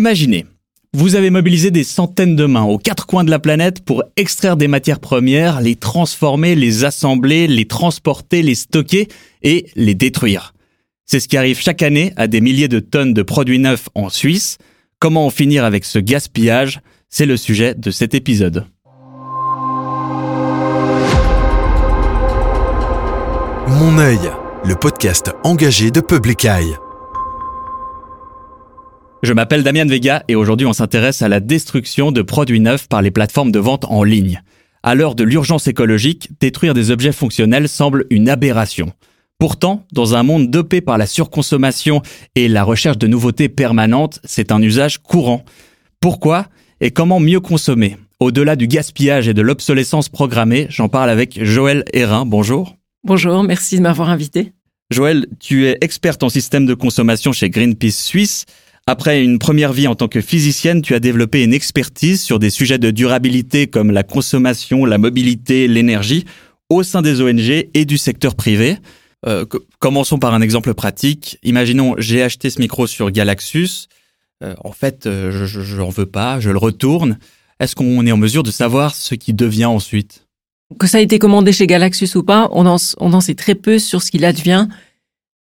Imaginez, vous avez mobilisé des centaines de mains aux quatre coins de la planète pour extraire des matières premières, les transformer, les assembler, les transporter, les stocker et les détruire. C'est ce qui arrive chaque année à des milliers de tonnes de produits neufs en Suisse. Comment en finir avec ce gaspillage? C'est le sujet de cet épisode. Mon œil, le podcast engagé de Public. Je m'appelle Damien Vega et aujourd'hui on s'intéresse à la destruction de produits neufs par les plateformes de vente en ligne. À l'heure de l'urgence écologique, détruire des objets fonctionnels semble une aberration. Pourtant, dans un monde dopé par la surconsommation et la recherche de nouveautés permanentes, c'est un usage courant. Pourquoi et comment mieux consommer? Au-delà du gaspillage et de l'obsolescence programmée, j'en parle avec Joël Hérin. Bonjour. Bonjour, merci de m'avoir invité. Joël, tu es experte en système de consommation chez Greenpeace Suisse. Après une première vie en tant que physicienne, tu as développé une expertise sur des sujets de durabilité comme la consommation, la mobilité, l'énergie au sein des ONG et du secteur privé. Euh, commençons par un exemple pratique. Imaginons, j'ai acheté ce micro sur Galaxus. Euh, en fait, euh, je n'en veux pas, je le retourne. Est-ce qu'on est en mesure de savoir ce qui devient ensuite? Que ça a été commandé chez Galaxus ou pas, on en, on en sait très peu sur ce qu'il advient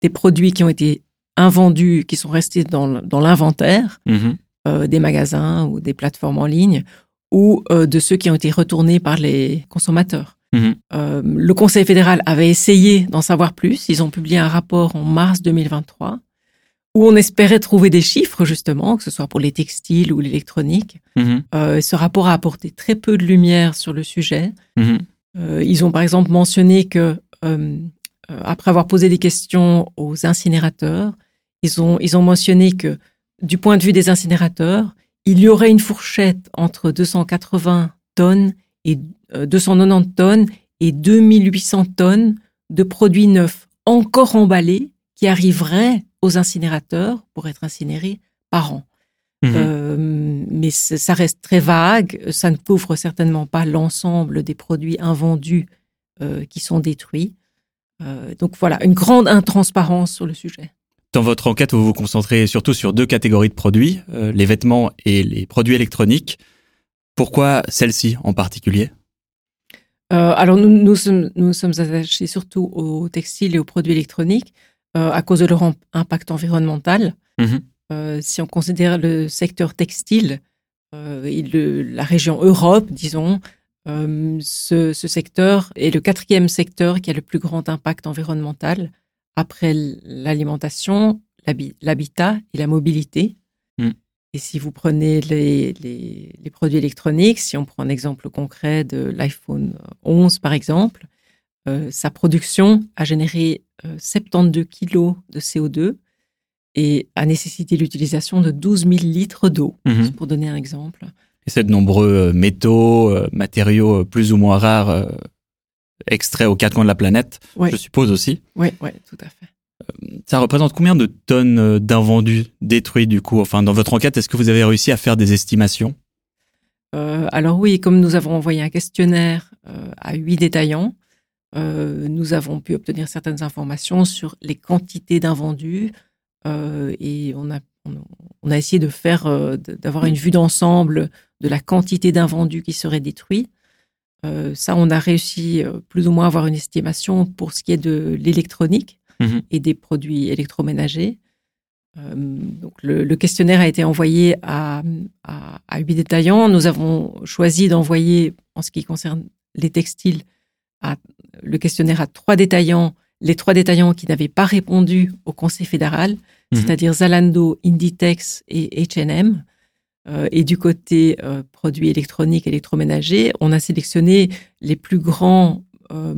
des produits qui ont été invendus, qui sont restés dans, l'inventaire mhm. euh, des magasins ou des plateformes en ligne, ou euh, de ceux qui ont été retournés par les consommateurs. Mhm. Euh, le Conseil fédéral avait essayé d'en savoir plus. Ils ont publié un rapport en mars 2023 où on espérait trouver des chiffres justement, que ce soit pour les textiles ou l'électronique. Mhm. Euh, ce rapport a apporté très peu de lumière sur le sujet. Euh, ils ont par exemple mentionné que euh, après avoir posé des questions aux incinérateurs, ils ont ils ont mentionné que du point de vue des incinérateurs, il y aurait une fourchette entre 280 tonnes et euh, 290 tonnes et 2800 tonnes de produits neufs encore emballés qui arriveraient aux incinérateurs pour être incinérés par an. Mhm. Euh, mais ça reste très vague. Ça ne couvre certainement pas l'ensemble des produits invendus euh, qui sont détruits. Euh, donc voilà, une grande intransparence sur le sujet. Dans votre enquête, vous vous concentrez surtout sur deux catégories de produits, euh, les vêtements et les produits électroniques. Pourquoi celle-ci en particulier? Euh, alors nous, nous, sommes, nous sommes attachés surtout aux textiles et aux produits électroniques euh, à cause de leur impact environnemental. Mhm. Si on considère le secteur textile et le- la région Europe, disons, ce, ce secteur est le quatrième secteur qui a le plus grand impact environnemental après l'alimentation, l'habi- l'habitat et la mobilité. Mm. Et si vous prenez les, les, les produits électroniques, si on prend un exemple concret de l'iPhone 11 par exemple, euh, sa production a généré euh, 72 kilos de CO2 et a nécessité l'utilisation de 12 000 litres d'eau, Mhm. Pour donner un exemple. Et c'est de nombreux euh, métaux, euh, matériaux euh, plus ou moins rares euh, extraits aux quatre coins de la planète, je suppose aussi. oui, tout à fait. Ça représente combien de tonnes euh, d'invendus détruits du coup? Enfin, dans votre enquête, est-ce que vous avez réussi à faire des estimations? Euh, alors oui, comme nous avons envoyé un questionnaire euh, à huit détaillants, euh, nous avons pu obtenir certaines informations sur les quantités d'invendus euh, et on a, on, on a essayé de faire, euh, d'avoir une vue d'ensemble de la quantité d'invendus qui seraient détruits. Euh, ça, on a réussi euh, plus ou moins à avoir une estimation pour ce qui est de l'électronique Mhm. et des produits électroménagers. Euh, donc le, le questionnaire a été envoyé à, à, à huit détaillants. Nous avons choisi d'envoyer, en ce qui concerne les textiles, à, le questionnaire à trois détaillants, les trois détaillants qui n'avaient pas répondu au Conseil fédéral, Mhm. c'est-à-dire Zalando, Inditex et H&M. Euh, et du côté euh, produits électroniques, électroménagers, on a sélectionné les plus grands euh,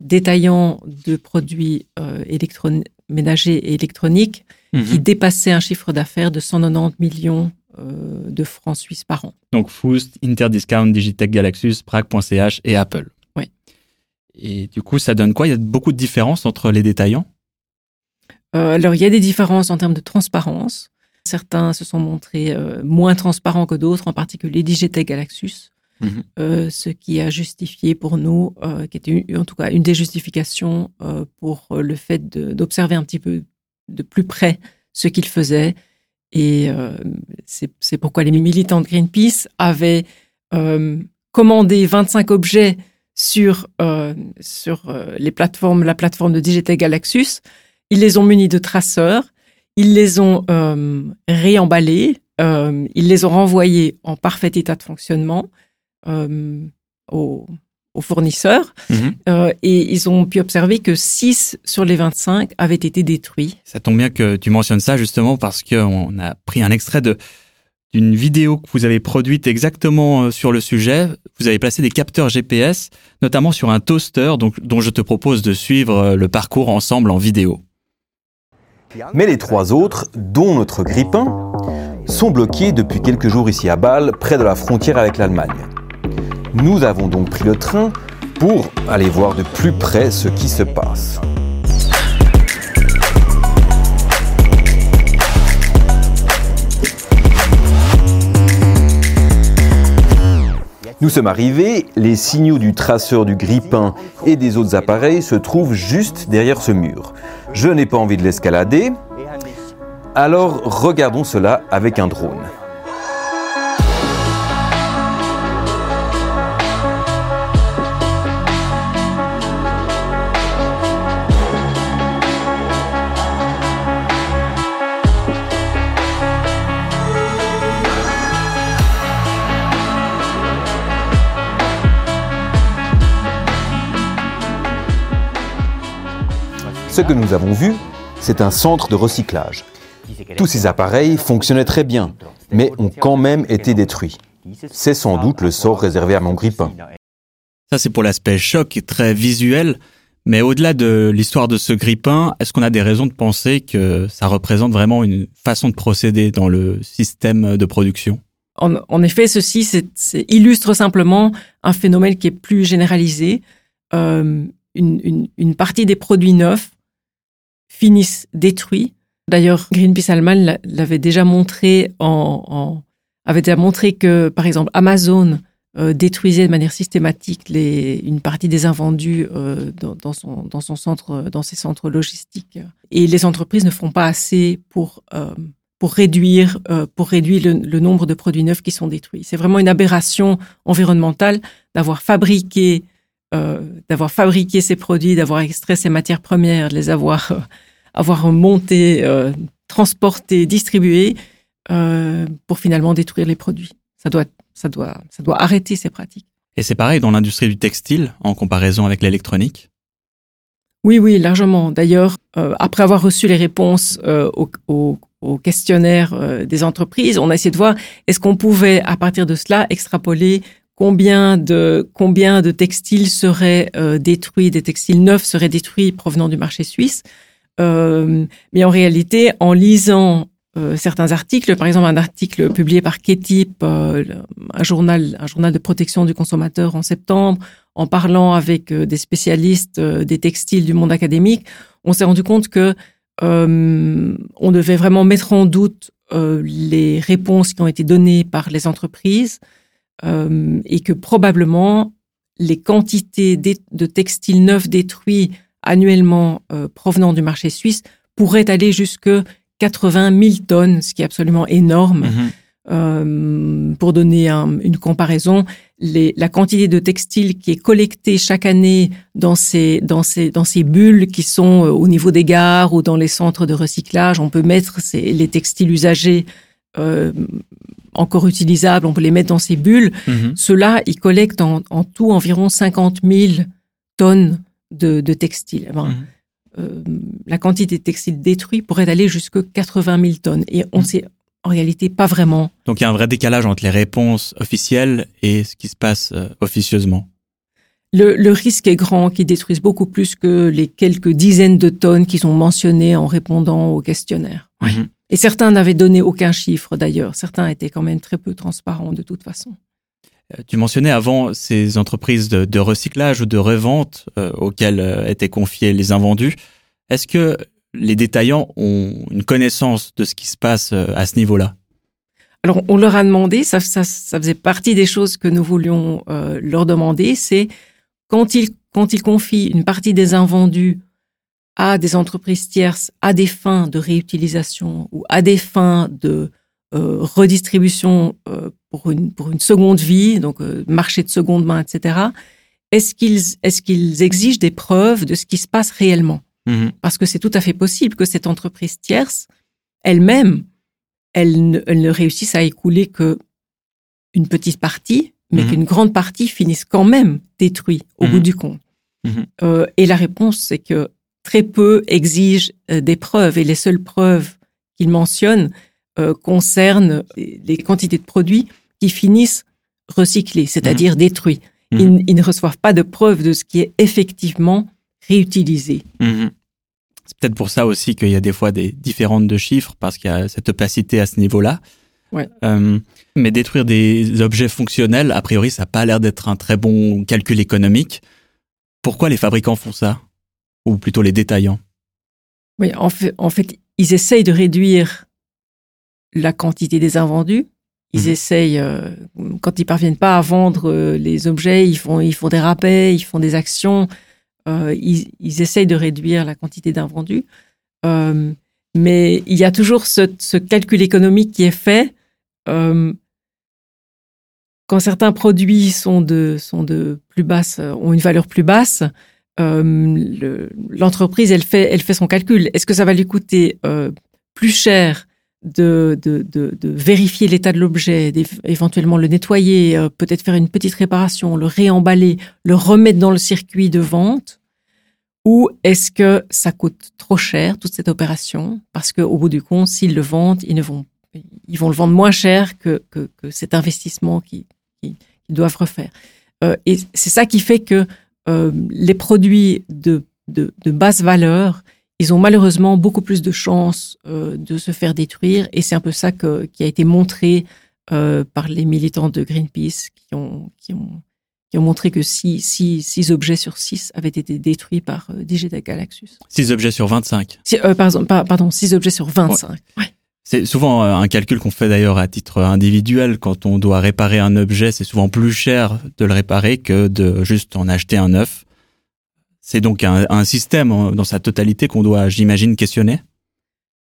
détaillants de produits électroménagers et électroniques Mhm. qui dépassaient un chiffre d'affaires de 190 millions de francs suisses par an. Donc Foost, Interdiscount, Digitech Galaxus, Prague.ch et Apple. Oui. Et du coup, ça donne quoi? Il y a beaucoup de différences entre les détaillants? Euh, alors, il y a des différences en termes de transparence. Certains se sont montrés euh, moins transparents que d'autres, en particulier Digitech Galaxus, Mhm. euh, ce qui a justifié pour nous, euh, qui était une- en tout cas une des justifications pour le fait d'observer un petit peu de plus près ce qu'ils faisaient Et c'est pourquoi les militants de Greenpeace avaient commandé 25 objets sur sur les plateformes, la plateforme de Digital Galaxus. Ils les ont munis de traceurs, ils les ont réemballés, ils les ont renvoyés en parfait état de fonctionnement aux aux fournisseurs mhm. euh, et ils ont pu observer que 6 sur les 25 avaient été détruits. Ça tombe bien que tu mentionnes ça justement parce qu'on a pris un extrait de d'une vidéo que vous avez produite exactement euh, sur le sujet. Vous avez placé des capteurs GPS, notamment sur un toaster, donc, dont je te propose de suivre euh, le parcours ensemble en vidéo. Mais les trois autres, dont notre grippin, sont bloqués depuis quelques jours ici à Bâle, près de la frontière avec l'Allemagne. Nous avons donc pris le train pour aller voir de plus près ce qui se passe. Nous sommes arrivés, les signaux du traceur du grippin et des autres appareils se trouvent juste derrière ce mur. Je n'ai pas envie de l'escalader, alors regardons cela avec un drone. Ce que nous avons vu, c'est un centre de recyclage. Tous ces appareils fonctionnaient très bien, mais ont quand même été détruits. C'est sans doute le sort réservé à mon grippin. Ça, c'est pour l'aspect choc et très visuel. Mais au-delà de l'histoire de ce grippin, est-ce qu'on a des raisons de penser que ça représente vraiment une façon de procéder dans le système de production? En, effet, ceci illustre simplement un phénomène qui est plus généralisé. Euh, une, partie des produits neufs finissent détruits. D'ailleurs, Greenpeace Allemagne l'avait déjà montré en, avait déjà montré que, par exemple, Amazon euh, détruisait de manière systématique les, une partie des invendus euh, dans, son, dans son centre, dans ses centres logistiques. Et les entreprises ne font pas assez pour euh, pour réduire pour réduire le, le, nombre de produits neufs qui sont détruits. C'est vraiment une aberration environnementale d'avoir fabriqué euh, d'avoir fabriqué ces produits, d'avoir extrait ces matières premières, de les avoir, euh, avoir monté, euh, transporté, distribué, pour finalement détruire les produits. Ça doit, ça doit, ça doit arrêter ces pratiques. Et c'est pareil dans l'industrie du textile, en comparaison avec l'électronique? Oui, oui, largement. D'ailleurs, après avoir reçu les réponses au, au, au, questionnaire des entreprises, on a essayé de voir est-ce qu'on pouvait, à partir de cela, extrapoler combien de combien de textiles seraient euh, détruits, des textiles neufs seraient détruits provenant du marché suisse? Euh, mais en réalité, en lisant euh, certains articles, par exemple un article publié par Ketip, un journal un journal de protection du consommateur en septembre, en parlant avec des spécialistes des textiles du monde académique, on s'est rendu compte que on devait vraiment mettre en doute les réponses qui ont été données par les entreprises euh, et que probablement les quantités de textiles neufs détruits annuellement euh, provenant du marché suisse pourraient aller jusque 80 000 tonnes, ce qui est absolument énorme. Mhm. Euh, pour donner une comparaison, les, la quantité de textiles qui est collectée chaque année dans ces, dans ces, dans ces bulles qui sont au niveau des gares ou dans les centres de recyclage, on peut mettre ces, les textiles usagés euh, encore utilisables, on peut les mettre dans ces bulles. Mhm. Ceux-là, ils collectent en, tout environ 50 000 tonnes de, textiles. Mhm. euh, la quantité de textiles détruits pourrait aller jusqu'à 80 000 tonnes. Et on ne mhm. sait en réalité pas vraiment. Donc il y a un vrai décalage entre les réponses officielles et ce qui se passe euh, officieusement. Le, risque est grand qu'ils détruisent beaucoup plus que les quelques dizaines de tonnes qu'ils ont mentionnées en répondant au questionnaire. Et certains n'avaient donné aucun chiffre d'ailleurs. Certains étaient quand même très peu transparents de toute façon. Euh, tu mentionnais avant ces entreprises de, recyclage ou de revente euh, auxquelles euh, étaient confiés les invendus. Est-ce que les détaillants ont une connaissance de ce qui se passe à ce niveau-là? Alors, on leur a demandé, ça, ça, ça, faisait partie des choses que nous voulions leur demander, c'est quand ils, quand ils confient une partie des invendus à des entreprises tierces à des fins de réutilisation ou à des fins de euh, redistribution euh, pour, une, pour une seconde vie, donc euh, marché de seconde main, etc., est-ce qu'ils est qu'ils exigent des preuves de ce qui se passe réellement? Mhm. Parce que c'est tout à fait possible que cette entreprise tierce, elle-même, elle ne, elle ne réussisse à écouler que une petite partie, mais Mhm. qu'une grande partie finisse quand même détruite au Mhm. bout du compte. Euh, et la réponse, c'est que très peu exigent euh, des preuves, et les seules preuves qu'ils mentionnent euh, concernent les quantités de produits qui finissent recyclés, c'est-à-dire détruits. Mhm. Ils, ils ne reçoivent pas de preuves de ce qui est effectivement réutilisé. Mhm. C'est peut-être pour ça aussi qu'il y a des fois des différentes de chiffres, parce qu'il y a cette opacité à ce niveau-là. Ouais. Euh, mais détruire des objets fonctionnels, a priori, ça n'a pas l'air d'être un très bon calcul économique. Pourquoi les fabricants font ça? Ou plutôt les détaillants? Oui, en fait, en fait, ils essayent de réduire la quantité des invendus. Ils Mhm. essayent, euh, quand ils parviennent pas à vendre euh, les objets, ils font, ils font des rappels, ils font des actions. euh, ils, ils essayent de réduire la quantité d'invendus. Mais il y a toujours ce, ce calcul économique qui est fait. quand certains produits sont de, sont de plus basse, ont une valeur plus basse, euh, le- l'entreprise, elle fait, son calcul. Est-ce que ça va lui coûter euh, plus cher de, vérifier l'état de l'objet, éventuellement le nettoyer, euh, peut-être faire une petite réparation, le réemballer, le remettre dans le circuit de vente? Ou est-ce que ça coûte trop cher, toute cette opération? Parce qu'au bout du compte, s'ils le vendent, ils, vont, le vendre moins cher que, cet investissement qu'ils qui, qu'ils doivent refaire. Et c'est ça qui fait que euh, les produits de, de, de basse valeur, ils ont malheureusement beaucoup plus de chances euh, de se faire détruire. Et c'est un peu ça que, qui a été montré euh, par les militants de Greenpeace qui ont, qui ont, qui ont montré que 6 six, six objets sur 6 avaient été détruits par Digita Galaxus. 6 objets sur 25. Si, pardon, 6 objets sur 25. Ouais. C'est souvent euh, un calcul qu'on fait d'ailleurs à titre individuel. Quand on doit réparer un objet, c'est souvent plus cher de le réparer que de juste en acheter un neuf. C'est donc un, système en- dans sa totalité qu'on doit, j'imagine, questionner?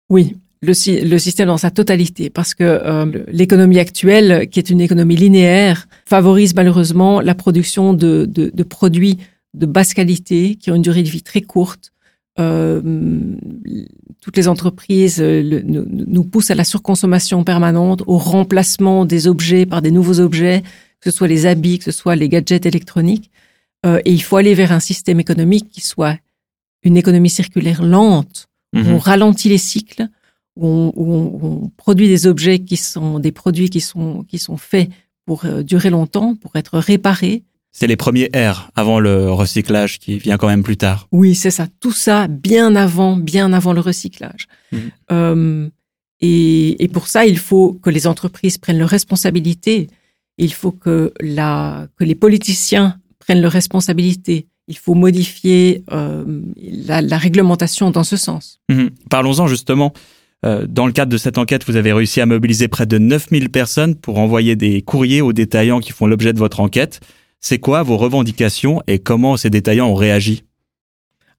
Oui, le, sy- le système dans sa totalité, parce que euh, l'économie actuelle, qui est une économie linéaire, favorise malheureusement la production de, de produits de basse qualité qui ont une durée de vie très courte. Euh, toutes les entreprises euh, le- nous, nous poussent à la surconsommation permanente, au remplacement des objets par des nouveaux objets, que ce soit les habits, que ce soit les gadgets électroniques. Euh, et il faut aller vers un système économique qui soit une économie circulaire lente, où on ralentit les cycles, où on, où on- où on produit des objets qui sont des produits qui sont qui sont faits pour durer longtemps, pour être réparés. C'est les premiers R avant le recyclage qui vient quand même plus tard. Oui, c'est ça. Tout ça bien avant, bien avant le recyclage. Mhm. Euh, et, et pour ça, il faut que les entreprises prennent leurs responsabilités. Il faut que la que les politiciens prennent leurs responsabilités. Il faut modifier euh, la, la réglementation dans ce sens. Mhm. Parlons-en justement. Euh, Dans le cadre de cette enquête, vous avez réussi à mobiliser près de 9000 personnes pour envoyer des courriers aux détaillants qui font l'objet de votre enquête. C'est quoi vos revendications et comment ces détaillants ont réagi?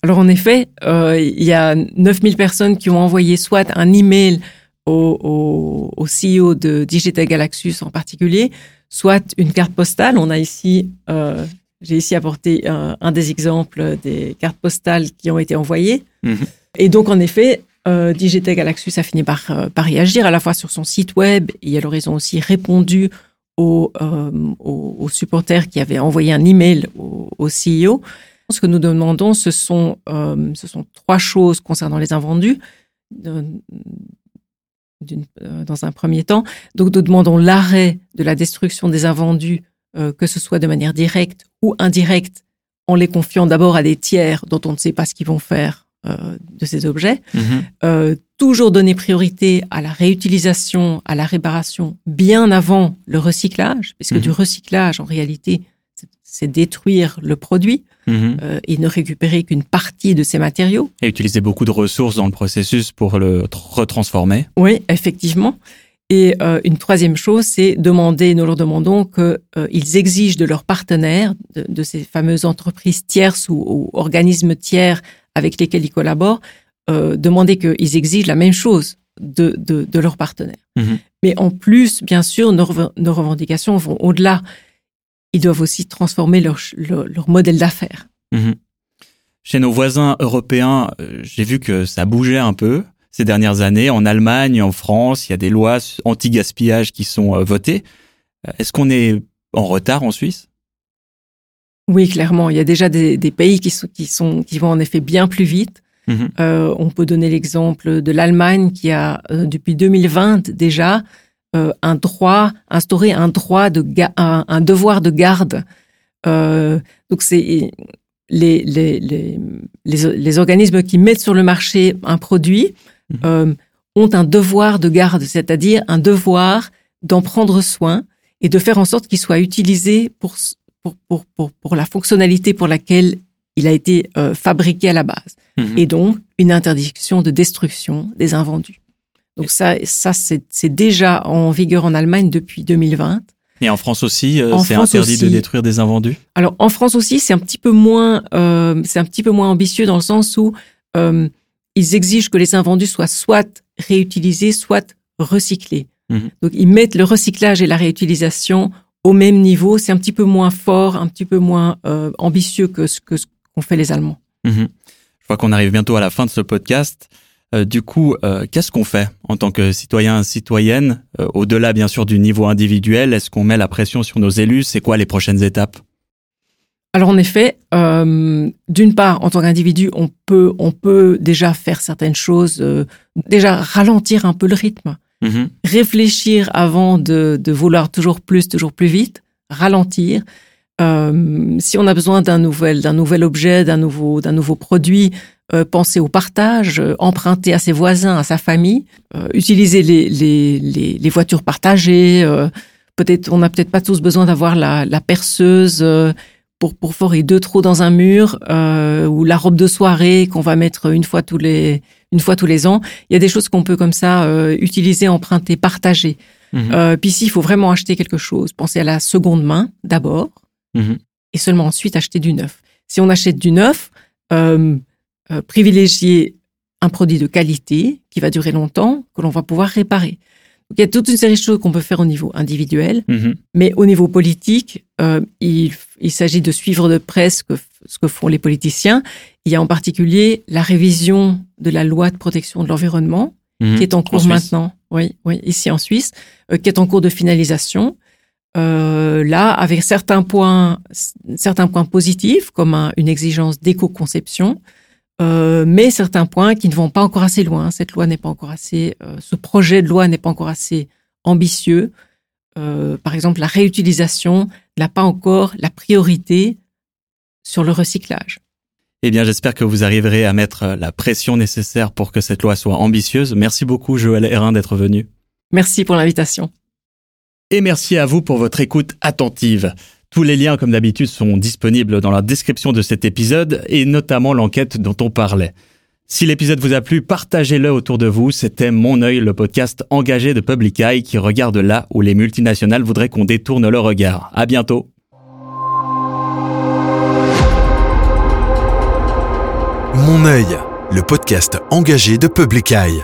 Alors en effet, euh, il y a 9000 personnes qui ont envoyé soit un email au, au, CEO de Digital Galaxus en particulier, soit une carte postale. On a ici, euh, j'ai ici apporté un, un des exemples des cartes postales qui ont été envoyées. Mhm. Et donc en effet, euh, Digital Galaxus a fini par, euh, par réagir à la fois sur son site web et alors ils ont aussi répondu aux, euh, aux, aux supporters qui avaient envoyé un email au, au CEO. Ce que nous demandons, ce sont, euh, ce sont trois choses concernant les invendus. Euh, dans un premier temps, donc nous demandons l'arrêt de la destruction des invendus, euh, que ce soit de manière directe ou indirecte, en les confiant d'abord à des tiers dont on ne sait pas ce qu'ils vont faire euh, de ces objets. Euh, toujours donner priorité à la réutilisation, à la réparation bien avant le recyclage, puisque Mhm. du recyclage, en réalité, c'est- détruire le produit Mhm. euh, et ne récupérer qu'une partie de ces matériaux. Et utiliser beaucoup de ressources dans le processus pour le tr- retransformer. Oui, effectivement. Et euh, une troisième chose, c'est demander, nous leur demandons qu'ils exigent de leurs partenaires, de, de ces fameuses entreprises tierces ou, ou organismes tiers avec lesquels ils collaborent, euh, demander qu'ils exigent la même chose de, de, de leurs partenaires. Mhm. Mais en plus, bien sûr, nos, nos revendications vont au-delà. Ils doivent aussi transformer leur, leur, leur modèle d'affaires. Mhm. Chez nos voisins européens, euh, j'ai vu que ça bougeait un peu ces dernières années. En Allemagne, en France, il y a des lois anti-gaspillage qui sont euh, votées. Est-ce qu'on est en retard en Suisse? Oui, clairement, il y a déjà des, des pays qui, sont, qui, sont, qui vont en effet bien plus vite. Mhm. Euh, on peut donner l'exemple de l'Allemagne qui a, euh, depuis 2020 déjà, euh, un droit, instauré un droit de un, un devoir de garde. Donc c'est les, les, les, les, organismes qui mettent sur le marché un produit Mhm. ont un devoir de garde, c'est-à-dire un devoir d'en prendre soin et de faire en sorte qu'il soit utilisé pour, pour, pour, pour, pour la fonctionnalité pour laquelle il a été euh, fabriqué à la base Mhm. et donc une interdiction de destruction des invendus. Donc ça, ça c'est déjà en vigueur en Allemagne depuis 2020. Et en France aussi, euh, c'est interdit de détruire des invendus? Alors en France aussi, c'est un petit peu moins, euh, c'est un petit peu moins ambitieux dans le sens où euh, ils exigent que les invendus soient soit réutilisés, soit recyclés. Mhm. Donc ils mettent le recyclage et la réutilisation au même niveau. C'est un petit peu moins fort, un petit peu moins euh, ambitieux que ce que qu'ont fait les Allemands. Mhm. Je vois qu'on arrive bientôt à la fin de ce podcast. Euh, du coup, euh, qu'est-ce qu'on fait en tant que citoyen, citoyenne, euh, au-delà bien sûr du niveau individuel? Est-ce qu'on met la pression sur nos élus? C'est quoi les prochaines étapes? Alors en effet, d'une part, en tant qu'individu, on peut, on peut déjà faire certaines choses, déjà ralentir un peu le rythme, Mhm. réfléchir avant de, de vouloir toujours plus, toujours plus vite, ralentir. Euh, si on a besoin d'un nouvel, d'un nouvel objet, d'un nouveau, d'un nouveau produit, euh, penser au partage, euh, emprunter à ses voisins, à sa famille, euh, utiliser les, les, les, les voitures partagées. euh, peut-être, on n'a peut-être pas tous besoin d'avoir la, la perceuse. euh, pour, pour forer deux trous dans un mur euh, ou la robe de soirée qu'on va mettre une fois tous les une fois tous les ans. Il y a des choses qu'on peut comme ça euh, utiliser, emprunter, partager. Euh, puis s'il faut vraiment acheter quelque chose, pensez à la seconde main d'abord Mhm. et seulement ensuite acheter du neuf. Si on achète du neuf, euh, euh, privilégier un produit de qualité qui va durer longtemps, que l'on va pouvoir réparer. Donc, il y a toute une série de choses qu'on peut faire au niveau individuel, Mhm. mais au niveau politique, euh, il, il s'agit de suivre de près ce que, ce que font les politiciens. Il y a en particulier la révision de la loi de protection de l'environnement, Mhm. qui est en cours maintenant. Oui, oui, ici en Suisse, euh, qui est en cours de finalisation. Euh, là, avec certains points, certains points positifs, comme un- une exigence d'éco-conception, euh, mais certains points qui ne vont pas encore assez loin. Cette loi n'est pas encore assez, euh, ce projet de loi n'est pas encore assez ambitieux. Euh, par exemple, la réutilisation n'a pas encore la priorité sur le recyclage. Eh bien, j'espère que vous arriverez à mettre la pression nécessaire pour que cette loi soit ambitieuse. Merci beaucoup, Joël Hérin, d'être venu. Merci pour l'invitation. Et merci à vous pour votre écoute attentive. Tous les liens, comme d'habitude, sont disponibles dans la description de cet épisode et notamment l'enquête dont on parlait. Si l'épisode vous a plu, partagez-le autour de vous. C'était Mon œil, le podcast engagé de Public Eye qui regarde là où les multinationales voudraient qu'on détourne le regard. À bientôt. Mon œil, le podcast engagé de Public Eye.